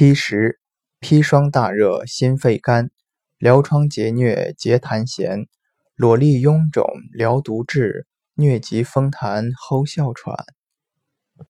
砒石，砒霜大热，心肺肝，疗疮结疟，结痰涎，裸痢臃肿，疗毒滞，疟疾风痰，齁哮喘。